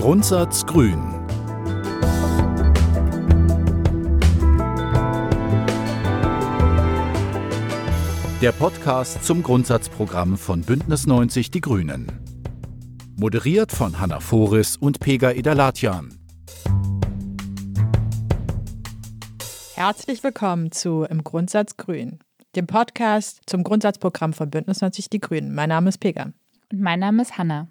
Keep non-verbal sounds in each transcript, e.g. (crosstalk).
Grundsatz Grün. Der Podcast zum Grundsatzprogramm von Bündnis 90 Die Grünen. Moderiert von Hanna Foris und Pega Idalatjan. Herzlich willkommen zu Im Grundsatz Grün, dem Podcast zum Grundsatzprogramm von Bündnis 90 Die Grünen. Mein Name ist Pega. Und mein Name ist Hanna.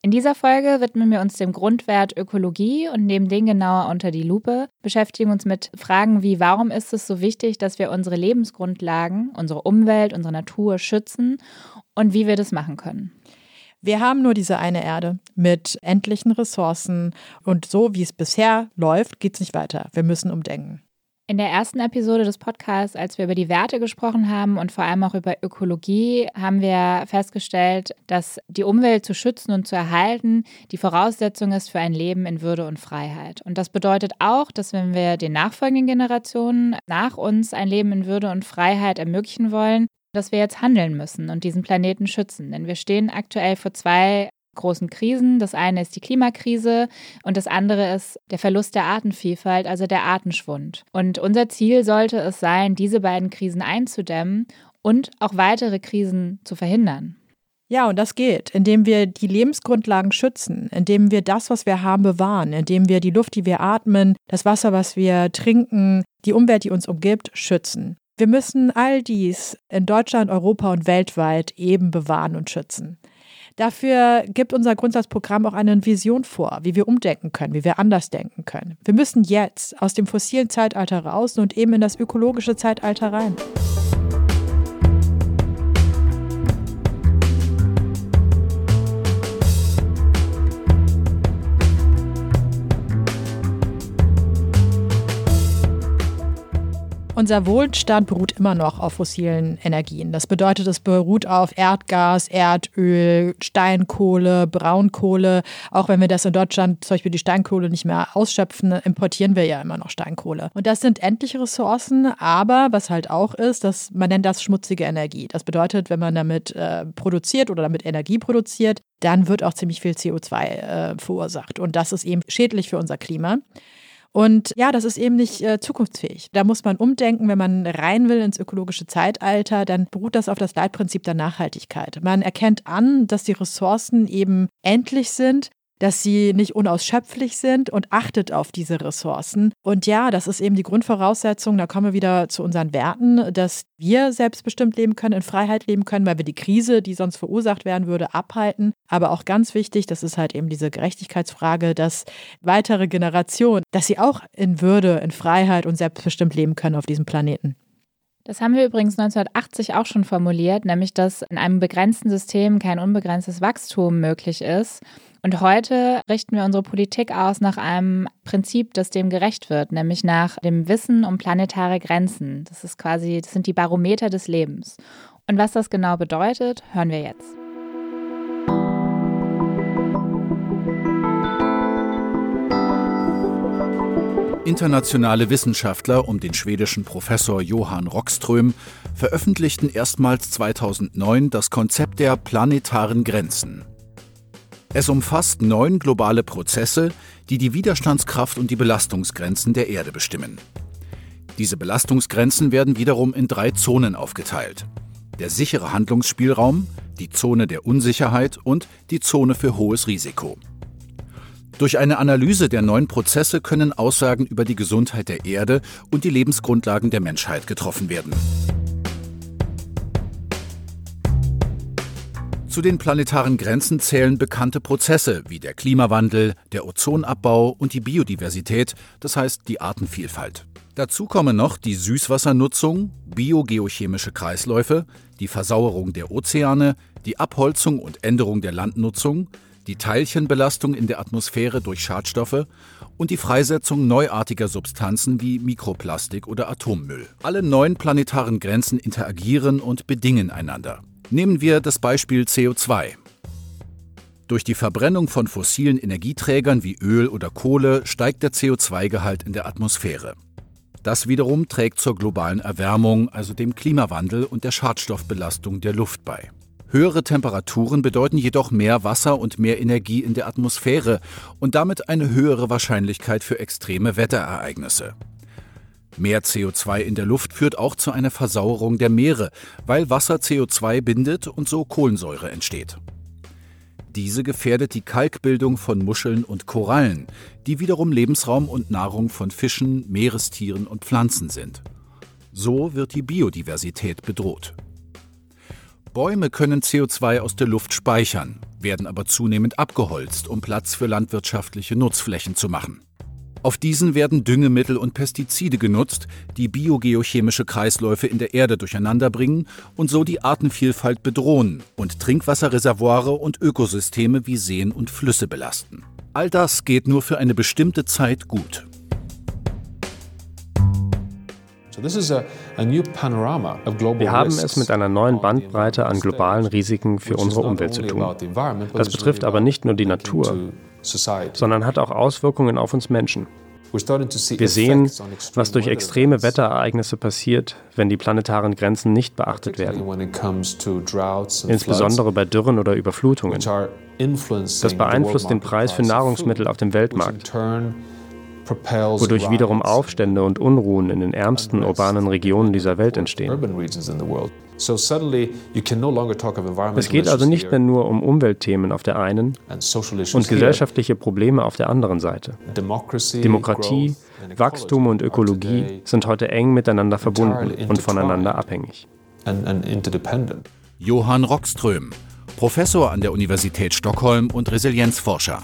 In dieser Folge widmen wir uns dem Grundwert Ökologie und nehmen den genauer unter die Lupe, beschäftigen uns mit Fragen wie, warum ist es so wichtig, dass wir unsere Lebensgrundlagen, unsere Umwelt, unsere Natur schützen und wie wir das machen können. Wir haben nur diese eine Erde mit endlichen Ressourcen und so wie es bisher läuft, geht es nicht weiter. Wir müssen umdenken. In der ersten Episode des Podcasts, als wir über die Werte gesprochen haben und vor allem auch über Ökologie, haben wir festgestellt, dass die Umwelt zu schützen und zu erhalten die Voraussetzung ist für ein Leben in Würde und Freiheit. Und das bedeutet auch, dass wenn wir den nachfolgenden Generationen nach uns ein Leben in Würde und Freiheit ermöglichen wollen, dass wir jetzt handeln müssen und diesen Planeten schützen. Denn wir stehen aktuell vor zwei großen Krisen. Das eine ist die Klimakrise und das andere ist der Verlust der Artenvielfalt, also der Artenschwund. Und unser Ziel sollte es sein, diese beiden Krisen einzudämmen und auch weitere Krisen zu verhindern. Ja, und das geht, indem wir die Lebensgrundlagen schützen, indem wir das, was wir haben, bewahren, indem wir die Luft, die wir atmen, das Wasser, was wir trinken, die Umwelt, die uns umgibt, schützen. Wir müssen all dies in Deutschland, Europa und weltweit eben bewahren und schützen. Dafür gibt unser Grundsatzprogramm auch eine Vision vor, wie wir umdenken können, wie wir anders denken können. Wir müssen jetzt aus dem fossilen Zeitalter raus und eben in das ökologische Zeitalter rein. Unser Wohlstand beruht immer noch auf fossilen Energien. Das bedeutet, es beruht auf Erdgas, Erdöl, Steinkohle, Braunkohle. Auch wenn wir das in Deutschland zum Beispiel die Steinkohle nicht mehr ausschöpfen, importieren wir ja immer noch Steinkohle. Und das sind endliche Ressourcen, aber was halt auch ist, dass man nennt das schmutzige Energie. Das bedeutet, wenn man damit äh, produziert oder damit Energie produziert, dann wird auch ziemlich viel CO2 äh, verursacht. Und das ist eben schädlich für unser Klima. Und ja, das ist eben nicht äh, zukunftsfähig. Da muss man umdenken, wenn man rein will ins ökologische Zeitalter, dann beruht das auf das Leitprinzip der Nachhaltigkeit. Man erkennt an, dass die Ressourcen eben endlich sind dass sie nicht unausschöpflich sind und achtet auf diese Ressourcen. Und ja, das ist eben die Grundvoraussetzung, da kommen wir wieder zu unseren Werten, dass wir selbstbestimmt leben können, in Freiheit leben können, weil wir die Krise, die sonst verursacht werden würde, abhalten. Aber auch ganz wichtig, das ist halt eben diese Gerechtigkeitsfrage, dass weitere Generationen, dass sie auch in Würde, in Freiheit und selbstbestimmt leben können auf diesem Planeten. Das haben wir übrigens 1980 auch schon formuliert, nämlich dass in einem begrenzten System kein unbegrenztes Wachstum möglich ist. Und heute richten wir unsere Politik aus nach einem Prinzip, das dem gerecht wird, nämlich nach dem Wissen um planetare Grenzen. Das ist quasi, das sind die Barometer des Lebens. Und was das genau bedeutet, hören wir jetzt. Internationale Wissenschaftler um den schwedischen Professor Johann Rockström veröffentlichten erstmals 2009 das Konzept der planetaren Grenzen. Es umfasst neun globale Prozesse, die die Widerstandskraft und die Belastungsgrenzen der Erde bestimmen. Diese Belastungsgrenzen werden wiederum in drei Zonen aufgeteilt. Der sichere Handlungsspielraum, die Zone der Unsicherheit und die Zone für hohes Risiko. Durch eine Analyse der neun Prozesse können Aussagen über die Gesundheit der Erde und die Lebensgrundlagen der Menschheit getroffen werden. Zu den planetaren Grenzen zählen bekannte Prozesse wie der Klimawandel, der Ozonabbau und die Biodiversität, das heißt die Artenvielfalt. Dazu kommen noch die Süßwassernutzung, biogeochemische Kreisläufe, die Versauerung der Ozeane, die Abholzung und Änderung der Landnutzung, die Teilchenbelastung in der Atmosphäre durch Schadstoffe und die Freisetzung neuartiger Substanzen wie Mikroplastik oder Atommüll. Alle neun planetaren Grenzen interagieren und bedingen einander. Nehmen wir das Beispiel CO2. Durch die Verbrennung von fossilen Energieträgern wie Öl oder Kohle steigt der CO2-Gehalt in der Atmosphäre. Das wiederum trägt zur globalen Erwärmung, also dem Klimawandel und der Schadstoffbelastung der Luft bei. Höhere Temperaturen bedeuten jedoch mehr Wasser und mehr Energie in der Atmosphäre und damit eine höhere Wahrscheinlichkeit für extreme Wetterereignisse. Mehr CO2 in der Luft führt auch zu einer Versauerung der Meere, weil Wasser CO2 bindet und so Kohlensäure entsteht. Diese gefährdet die Kalkbildung von Muscheln und Korallen, die wiederum Lebensraum und Nahrung von Fischen, Meerestieren und Pflanzen sind. So wird die Biodiversität bedroht. Bäume können CO2 aus der Luft speichern, werden aber zunehmend abgeholzt, um Platz für landwirtschaftliche Nutzflächen zu machen. Auf diesen werden Düngemittel und Pestizide genutzt, die biogeochemische Kreisläufe in der Erde durcheinanderbringen und so die Artenvielfalt bedrohen und Trinkwasserreservoire und Ökosysteme wie Seen und Flüsse belasten. All das geht nur für eine bestimmte Zeit gut. Wir haben es mit einer neuen Bandbreite an globalen Risiken für unsere Umwelt zu tun. Das betrifft aber nicht nur die Natur, sondern hat auch Auswirkungen auf uns Menschen. Wir sehen, was durch extreme Wetterereignisse passiert, wenn die planetaren Grenzen nicht beachtet werden. Insbesondere bei Dürren oder Überflutungen. Das beeinflusst den Preis für Nahrungsmittel auf dem Weltmarkt wodurch wiederum Aufstände und Unruhen in den ärmsten urbanen Regionen dieser Welt entstehen. Es geht also nicht mehr nur um Umweltthemen auf der einen und gesellschaftliche Probleme auf der anderen Seite. Demokratie, Wachstum und Ökologie sind heute eng miteinander verbunden und voneinander abhängig. Johann Rockström, Professor an der Universität Stockholm und Resilienzforscher.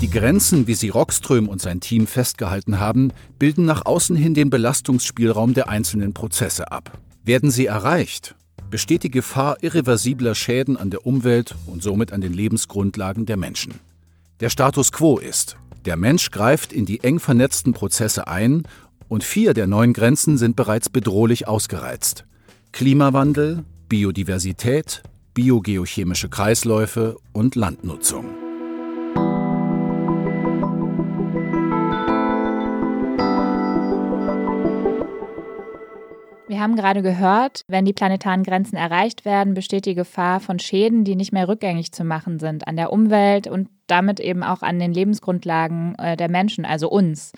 Die Grenzen, wie sie Rockström und sein Team festgehalten haben, bilden nach außen hin den Belastungsspielraum der einzelnen Prozesse ab. Werden sie erreicht, besteht die Gefahr irreversibler Schäden an der Umwelt und somit an den Lebensgrundlagen der Menschen. Der Status quo ist, der Mensch greift in die eng vernetzten Prozesse ein und vier der neuen Grenzen sind bereits bedrohlich ausgereizt. Klimawandel, Biodiversität, biogeochemische Kreisläufe und Landnutzung. Wir haben gerade gehört, wenn die planetaren Grenzen erreicht werden, besteht die Gefahr von Schäden, die nicht mehr rückgängig zu machen sind an der Umwelt und damit eben auch an den Lebensgrundlagen äh, der Menschen, also uns.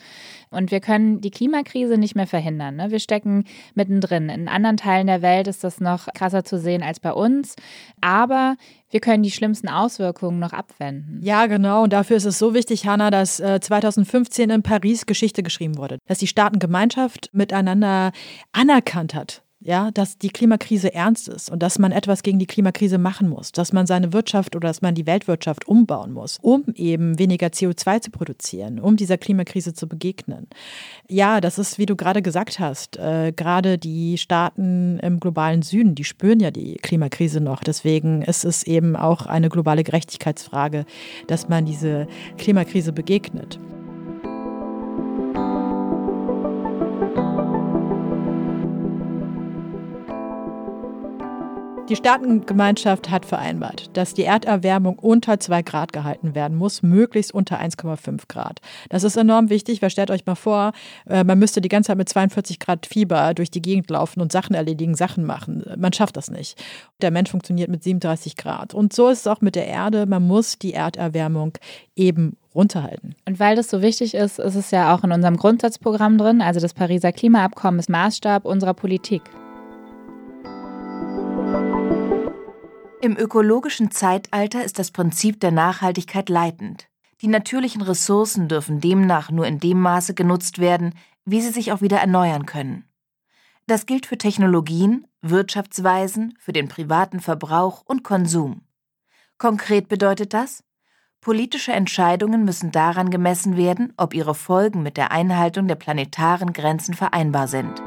Und wir können die Klimakrise nicht mehr verhindern. Ne? Wir stecken mittendrin. In anderen Teilen der Welt ist das noch krasser zu sehen als bei uns. Aber wir können die schlimmsten Auswirkungen noch abwenden. Ja, genau. Und dafür ist es so wichtig, Hanna, dass 2015 äh, in Paris Geschichte geschrieben wurde. Dass die Staatengemeinschaft miteinander anerkannt hat, ja, dass die Klimakrise ernst ist und dass man etwas gegen die Klimakrise machen muss, dass man seine Wirtschaft oder dass man die Weltwirtschaft umbauen muss, um eben weniger CO2 zu produzieren, um dieser Klimakrise zu begegnen. Ja, das ist, wie du gerade gesagt hast, äh, gerade die Staaten im globalen Süden, die spüren ja die Klimakrise noch. Deswegen ist es eben auch eine globale Gerechtigkeitsfrage, dass man diese Klimakrise begegnet. Die Staatengemeinschaft hat vereinbart, dass die Erderwärmung unter 2 Grad gehalten werden muss, möglichst unter 1,5 Grad. Das ist enorm wichtig, weil stellt euch mal vor, äh, man müsste die ganze Zeit mit 42 Grad Fieber durch die Gegend laufen und Sachen erledigen, Sachen machen. Man schafft das nicht. Der Mensch funktioniert mit 37 Grad. Und so ist es auch mit der Erde. Man muss die Erderwärmung eben runterhalten. Und weil das so wichtig ist, ist es ja auch in unserem Grundsatzprogramm drin. Also das Pariser Klimaabkommen ist Maßstab unserer Politik. Im ökologischen Zeitalter ist das Prinzip der Nachhaltigkeit leitend. Die natürlichen Ressourcen dürfen demnach nur in dem Maße genutzt werden, wie sie sich auch wieder erneuern können. Das gilt für Technologien, Wirtschaftsweisen, für den privaten Verbrauch und Konsum. Konkret bedeutet das, politische Entscheidungen müssen daran gemessen werden, ob ihre Folgen mit der Einhaltung der planetaren Grenzen vereinbar sind.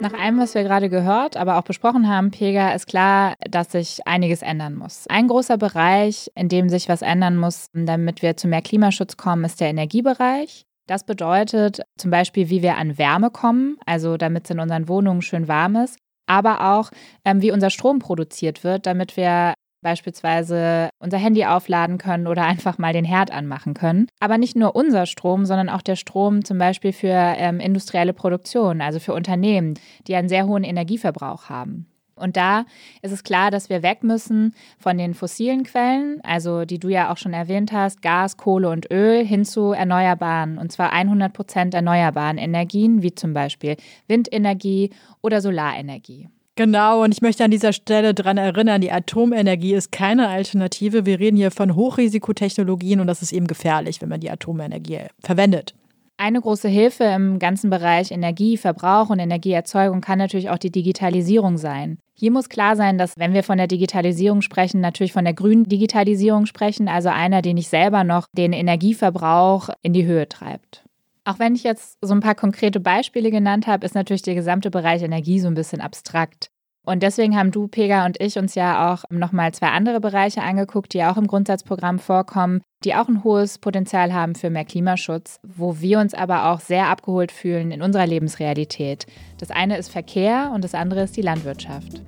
Nach allem, was wir gerade gehört, aber auch besprochen haben, Pega, ist klar, dass sich einiges ändern muss. Ein großer Bereich, in dem sich was ändern muss, damit wir zu mehr Klimaschutz kommen, ist der Energiebereich. Das bedeutet zum Beispiel, wie wir an Wärme kommen, also damit es in unseren Wohnungen schön warm ist, aber auch, ähm, wie unser Strom produziert wird, damit wir beispielsweise unser Handy aufladen können oder einfach mal den Herd anmachen können. Aber nicht nur unser Strom, sondern auch der Strom zum Beispiel für ähm, industrielle Produktion, also für Unternehmen, die einen sehr hohen Energieverbrauch haben. Und da ist es klar, dass wir weg müssen von den fossilen Quellen, also die du ja auch schon erwähnt hast, Gas, Kohle und Öl, hin zu erneuerbaren, und zwar 100 Prozent erneuerbaren Energien, wie zum Beispiel Windenergie oder Solarenergie. Genau, und ich möchte an dieser Stelle daran erinnern, die Atomenergie ist keine Alternative. Wir reden hier von Hochrisikotechnologien und das ist eben gefährlich, wenn man die Atomenergie verwendet. Eine große Hilfe im ganzen Bereich Energieverbrauch und Energieerzeugung kann natürlich auch die Digitalisierung sein. Hier muss klar sein, dass wenn wir von der Digitalisierung sprechen, natürlich von der grünen Digitalisierung sprechen, also einer, die nicht selber noch den Energieverbrauch in die Höhe treibt. Auch wenn ich jetzt so ein paar konkrete Beispiele genannt habe, ist natürlich der gesamte Bereich Energie so ein bisschen abstrakt. Und deswegen haben du, Pega und ich uns ja auch nochmal zwei andere Bereiche angeguckt, die auch im Grundsatzprogramm vorkommen, die auch ein hohes Potenzial haben für mehr Klimaschutz, wo wir uns aber auch sehr abgeholt fühlen in unserer Lebensrealität. Das eine ist Verkehr und das andere ist die Landwirtschaft.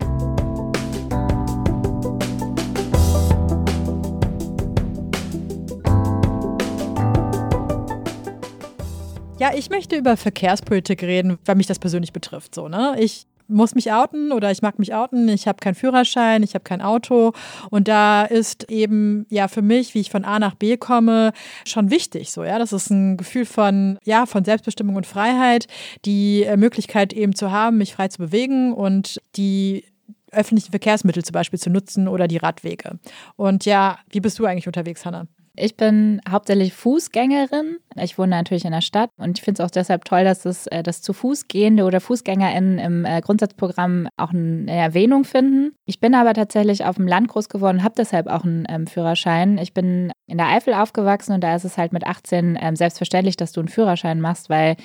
Ja, ich möchte über Verkehrspolitik reden, weil mich das persönlich betrifft. So, ne? Ich muss mich outen oder ich mag mich outen. Ich habe keinen Führerschein, ich habe kein Auto. Und da ist eben ja für mich, wie ich von A nach B komme, schon wichtig. So, ja, das ist ein Gefühl von, ja, von Selbstbestimmung und Freiheit, die äh, Möglichkeit eben zu haben, mich frei zu bewegen und die öffentlichen Verkehrsmittel zum Beispiel zu nutzen oder die Radwege. Und ja, wie bist du eigentlich unterwegs, Hannah? Ich bin hauptsächlich Fußgängerin. Ich wohne natürlich in der Stadt und ich finde es auch deshalb toll, dass das, äh, das zu Fuß gehende oder FußgängerInnen im äh, Grundsatzprogramm auch eine Erwähnung finden. Ich bin aber tatsächlich auf dem Land groß geworden und habe deshalb auch einen ähm, Führerschein. Ich bin in der Eifel aufgewachsen und da ist es halt mit 18 ähm, selbstverständlich, dass du einen Führerschein machst, weil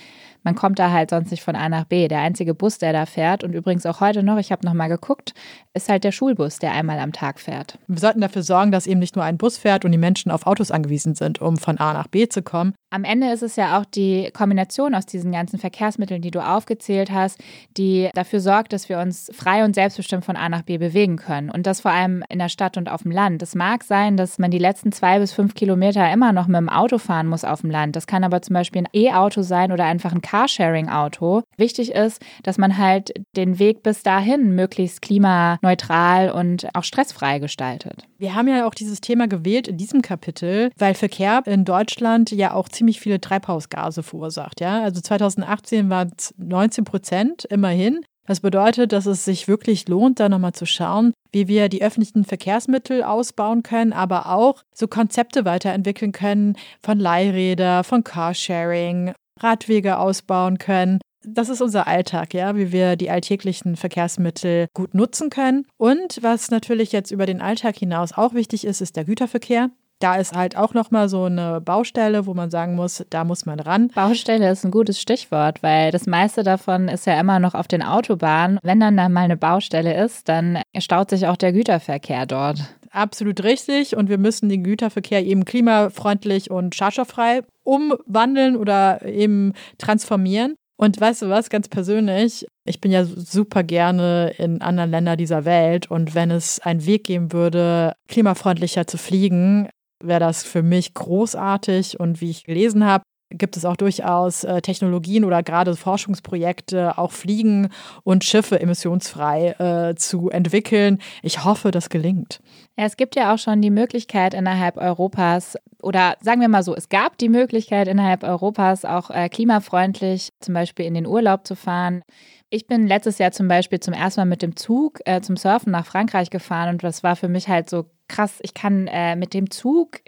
man kommt da halt sonst nicht von A nach B. Der einzige Bus, der da fährt und übrigens auch heute noch, ich habe noch mal geguckt, ist halt der Schulbus, der einmal am Tag fährt. Wir sollten dafür sorgen, dass eben nicht nur ein Bus fährt und die Menschen auf Autos angewiesen sind, um von A nach B zu kommen. Am Ende ist es ja auch die Kombination aus diesen ganzen Verkehrsmitteln, die du aufgezählt hast, die dafür sorgt, dass wir uns frei und selbstbestimmt von A nach B bewegen können. Und das vor allem in der Stadt und auf dem Land. Es mag sein, dass man die letzten zwei bis fünf Kilometer immer noch mit dem Auto fahren muss auf dem Land. Das kann aber zum Beispiel ein E-Auto sein oder einfach ein Carsharing-Auto. Wichtig ist, dass man halt den Weg bis dahin möglichst klimaneutral und auch stressfrei gestaltet. Wir haben ja auch dieses Thema gewählt in diesem Kapitel, weil Verkehr in Deutschland ja auch ziemlich viele Treibhausgase verursacht. Ja? Also 2018 waren es 19 Prozent immerhin. Das bedeutet, dass es sich wirklich lohnt, da nochmal zu schauen, wie wir die öffentlichen Verkehrsmittel ausbauen können, aber auch so Konzepte weiterentwickeln können von Leihräder, von Carsharing, Radwege ausbauen können. Das ist unser Alltag, ja, wie wir die alltäglichen Verkehrsmittel gut nutzen können. Und was natürlich jetzt über den Alltag hinaus auch wichtig ist, ist der Güterverkehr. Da ist halt auch nochmal so eine Baustelle, wo man sagen muss, da muss man ran. Baustelle ist ein gutes Stichwort, weil das meiste davon ist ja immer noch auf den Autobahnen. Wenn dann da mal eine Baustelle ist, dann staut sich auch der Güterverkehr dort. Absolut richtig. Und wir müssen den Güterverkehr eben klimafreundlich und schadstofffrei umwandeln oder eben transformieren. Und weißt du was, ganz persönlich, ich bin ja super gerne in anderen Ländern dieser Welt und wenn es einen Weg geben würde, klimafreundlicher zu fliegen, wäre das für mich großartig. Und wie ich gelesen habe, gibt es auch durchaus äh, Technologien oder gerade Forschungsprojekte, auch Fliegen und Schiffe emissionsfrei äh, zu entwickeln. Ich hoffe, das gelingt. Ja, es gibt ja auch schon die Möglichkeit innerhalb Europas, oder sagen wir mal so, es gab die Möglichkeit innerhalb Europas auch äh, klimafreundlich zum Beispiel in den Urlaub zu fahren. Ich bin letztes Jahr zum Beispiel zum ersten Mal mit dem Zug äh, zum Surfen nach Frankreich gefahren und das war für mich halt so krass. Ich kann äh, mit dem Zug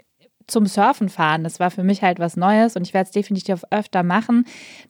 zum Surfen fahren. Das war für mich halt was Neues und ich werde es definitiv öfter machen.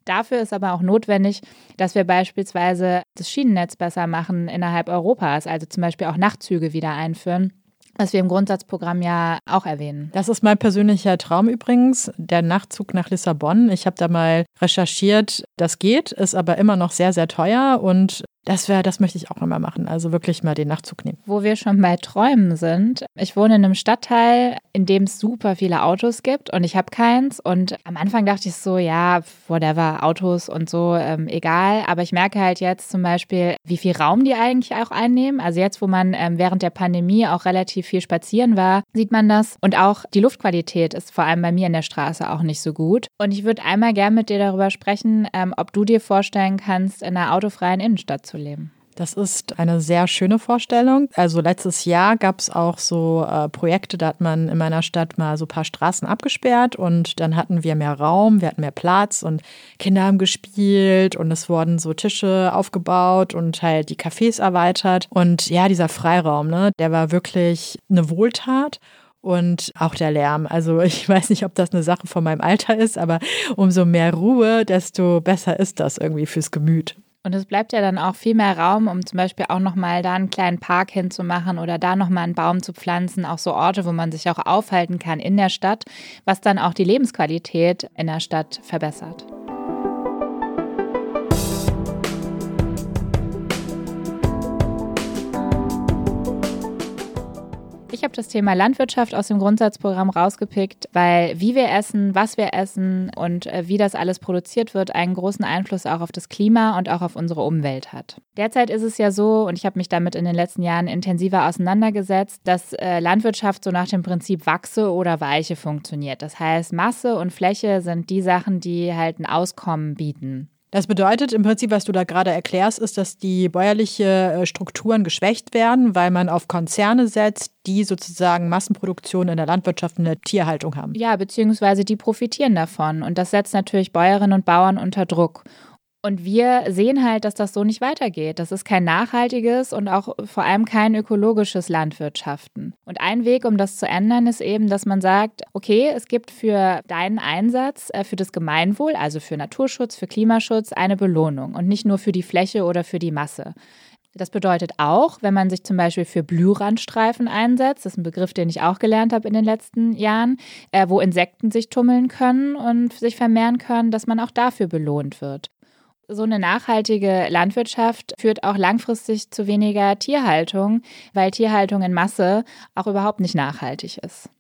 Dafür ist aber auch notwendig, dass wir beispielsweise das Schienennetz besser machen innerhalb Europas, also zum Beispiel auch Nachtzüge wieder einführen was wir im Grundsatzprogramm ja auch erwähnen. Das ist mein persönlicher Traum übrigens, der Nachtzug nach Lissabon. Ich habe da mal recherchiert, das geht, ist aber immer noch sehr, sehr teuer und Das wäre, das möchte ich auch immer machen. Also wirklich mal den Nachzug nehmen. Wo wir schon bei Träumen sind. Ich wohne in einem Stadtteil, in dem es super viele Autos gibt und ich habe keins. Und am Anfang dachte ich so, ja, whatever, Autos und so, ähm, egal. Aber ich merke halt jetzt zum Beispiel, wie viel Raum die eigentlich auch einnehmen. Also jetzt, wo man ähm, während der Pandemie auch relativ viel spazieren war, sieht man das. Und auch die Luftqualität ist vor allem bei mir in der Straße auch nicht so gut. Und ich würde einmal gern mit dir darüber sprechen, ähm, ob du dir vorstellen kannst, in einer autofreien Innenstadt zu leben. Das ist eine sehr schöne Vorstellung. Also letztes Jahr gab es auch so äh, Projekte, da hat man in meiner Stadt mal so ein paar Straßen abgesperrt und dann hatten wir mehr Raum, wir hatten mehr Platz und Kinder haben gespielt und es wurden so Tische aufgebaut und halt die Cafés erweitert. Und ja, dieser Freiraum, ne, der war wirklich eine Wohltat und auch der Lärm. Also (laughs) ich weiß nicht, ob das eine Sache von meinem Alter ist, aber umso mehr Ruhe, desto besser ist das irgendwie fürs Gemüt. Und es bleibt ja dann auch viel mehr Raum, um zum Beispiel auch nochmal da einen kleinen Park hinzumachen oder da nochmal einen Baum zu pflanzen. Auch so Orte, wo man sich auch aufhalten kann in der Stadt, was dann auch die Lebensqualität in der Stadt verbessert. Ich habe das Thema Landwirtschaft aus dem Grundsatzprogramm rausgepickt, weil wie wir essen, was wir essen und äh, wie das alles produziert wird, einen großen Einfluss auch auf das Klima und auch auf unsere Umwelt hat. Derzeit ist es ja so, und ich habe mich damit in den letzten Jahren intensiver auseinandergesetzt, dass äh, Landwirtschaft so nach dem Prinzip Wachse oder Weiche funktioniert. Das heißt, Masse und Fläche sind die Sachen, die halt ein Auskommen bieten. Das bedeutet im Prinzip, was du da gerade erklärst, ist, dass die bäuerliche äh, Strukturen geschwächt werden, weil man auf Konzerne setzt, die sozusagen Massenproduktion in der Landwirtschaft und der Tierhaltung haben. Ja, beziehungsweise die profitieren davon. Und das setzt natürlich Bäuerinnen und Bauern unter Druck. Und wir sehen halt, dass das so nicht weitergeht. Das ist kein nachhaltiges und auch vor allem kein ökologisches Landwirtschaften. Und ein Weg, um das zu ändern, ist eben, dass man sagt, okay, es gibt für deinen Einsatz, äh, für das Gemeinwohl, also für Naturschutz, für Klimaschutz, eine Belohnung und nicht nur für die Fläche oder für die Masse. Das bedeutet auch, wenn man sich zum Beispiel für Blührandstreifen einsetzt, das ist ein Begriff, den ich auch gelernt habe in den letzten Jahren, äh, wo Insekten sich tummeln können und sich vermehren können, dass man auch dafür belohnt wird. So eine nachhaltige Landwirtschaft führt auch langfristig zu weniger Tierhaltung, weil Tierhaltung in Masse auch überhaupt nicht nachhaltig ist.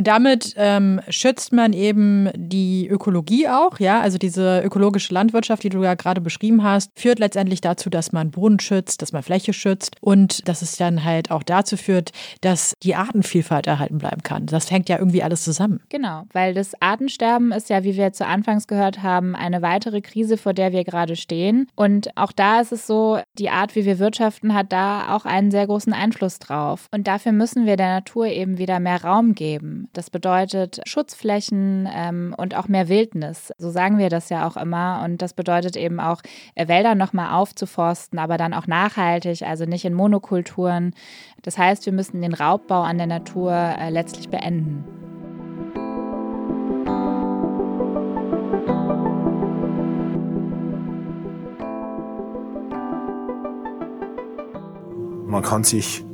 Und damit ähm, schützt man eben die Ökologie auch, ja. Also diese ökologische Landwirtschaft, die du ja gerade beschrieben hast, führt letztendlich dazu, dass man Boden schützt, dass man Fläche schützt und dass es dann halt auch dazu führt, dass die Artenvielfalt erhalten bleiben kann. Das hängt ja irgendwie alles zusammen. Genau, weil das Artensterben ist ja, wie wir zu Anfangs gehört haben, eine weitere Krise, vor der wir gerade stehen. Und auch da ist es so, die Art, wie wir wirtschaften, hat da auch einen sehr großen Einfluss drauf. Und dafür müssen wir der Natur eben wieder mehr Raum geben. Das bedeutet Schutzflächen ähm, und auch mehr Wildnis. So sagen wir das ja auch immer. Und das bedeutet eben auch, äh, Wälder nochmal aufzuforsten, aber dann auch nachhaltig, also nicht in Monokulturen. Das heißt, wir müssen den Raubbau an der Natur äh, letztlich beenden. Man kann sich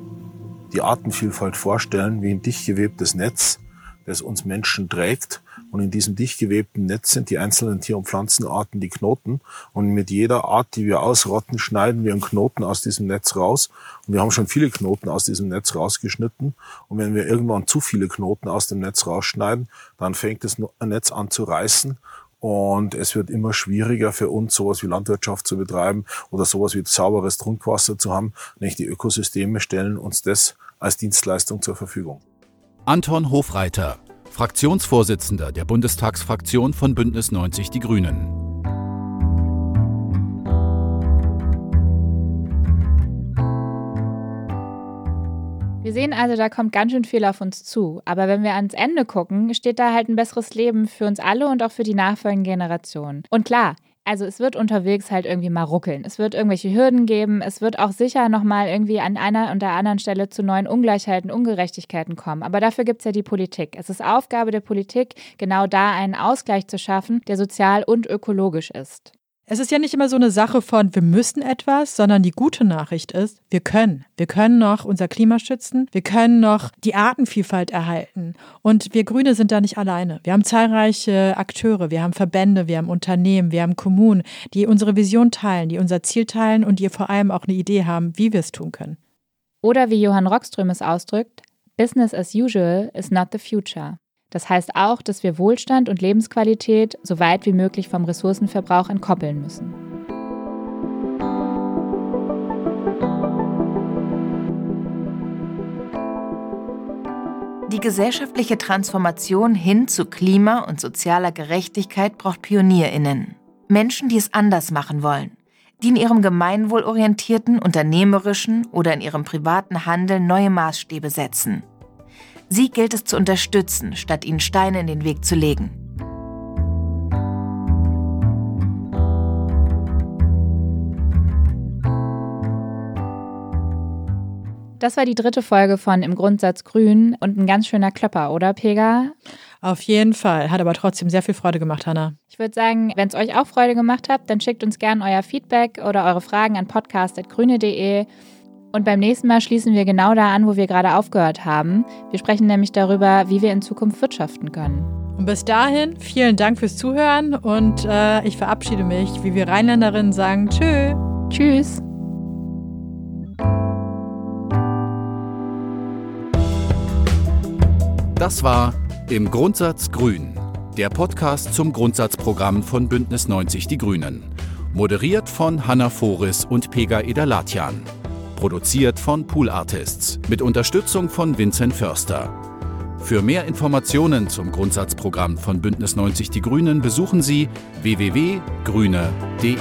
die Artenvielfalt vorstellen wie ein dicht gewebtes Netz, das uns Menschen trägt. Und in diesem dicht gewebten Netz sind die einzelnen Tier- und Pflanzenarten die Knoten. Und mit jeder Art, die wir ausrotten, schneiden wir einen Knoten aus diesem Netz raus. Und wir haben schon viele Knoten aus diesem Netz rausgeschnitten. Und wenn wir irgendwann zu viele Knoten aus dem Netz rausschneiden, dann fängt das Netz an zu reißen und es wird immer schwieriger für uns, sowas wie Landwirtschaft zu betreiben oder sowas wie sauberes Trinkwasser zu haben. Nämlich die Ökosysteme stellen uns das als Dienstleistung zur Verfügung. Anton Hofreiter, Fraktionsvorsitzender der Bundestagsfraktion von Bündnis 90 Die Grünen. Wir sehen also, da kommt ganz schön viel auf uns zu. Aber wenn wir ans Ende gucken, steht da halt ein besseres Leben für uns alle und auch für die nachfolgenden Generationen. Und klar, also es wird unterwegs halt irgendwie mal ruckeln. Es wird irgendwelche Hürden geben. Es wird auch sicher nochmal irgendwie an einer und der anderen Stelle zu neuen Ungleichheiten, Ungerechtigkeiten kommen. Aber dafür gibt es ja die Politik. Es ist Aufgabe der Politik, genau da einen Ausgleich zu schaffen, der sozial und ökologisch ist. Es ist ja nicht immer so eine Sache von, wir müssen etwas, sondern die gute Nachricht ist, wir können. Wir können noch unser Klima schützen, wir können noch die Artenvielfalt erhalten. Und wir Grüne sind da nicht alleine. Wir haben zahlreiche Akteure, wir haben Verbände, wir haben Unternehmen, wir haben Kommunen, die unsere Vision teilen, die unser Ziel teilen und die vor allem auch eine Idee haben, wie wir es tun können. Oder wie Johann Rockström es ausdrückt, Business as usual is not the future. Das heißt auch, dass wir Wohlstand und Lebensqualität so weit wie möglich vom Ressourcenverbrauch entkoppeln müssen. Die gesellschaftliche Transformation hin zu Klima- und sozialer Gerechtigkeit braucht Pionierinnen. Menschen, die es anders machen wollen, die in ihrem gemeinwohlorientierten, unternehmerischen oder in ihrem privaten Handeln neue Maßstäbe setzen – Sie gilt es zu unterstützen, statt ihnen Steine in den Weg zu legen. Das war die dritte Folge von Im Grundsatz Grün und ein ganz schöner Klopper, oder Pega? Auf jeden Fall. Hat aber trotzdem sehr viel Freude gemacht, Hanna. Ich würde sagen, wenn es euch auch Freude gemacht hat, dann schickt uns gerne euer Feedback oder eure Fragen an podcast.grüne.de. Und beim nächsten Mal schließen wir genau da an, wo wir gerade aufgehört haben. Wir sprechen nämlich darüber, wie wir in Zukunft wirtschaften können. Und bis dahin, vielen Dank fürs Zuhören und äh, ich verabschiede mich, wie wir Rheinländerinnen sagen, tschö. Tschüss. Das war Im Grundsatz Grün, der Podcast zum Grundsatzprogramm von Bündnis 90 Die Grünen. Moderiert von Hanna Foris und Pega Edalatian. Produziert von Pool Artists mit Unterstützung von Vincent Förster. Für mehr Informationen zum Grundsatzprogramm von Bündnis 90 Die Grünen besuchen Sie www.grüne.de.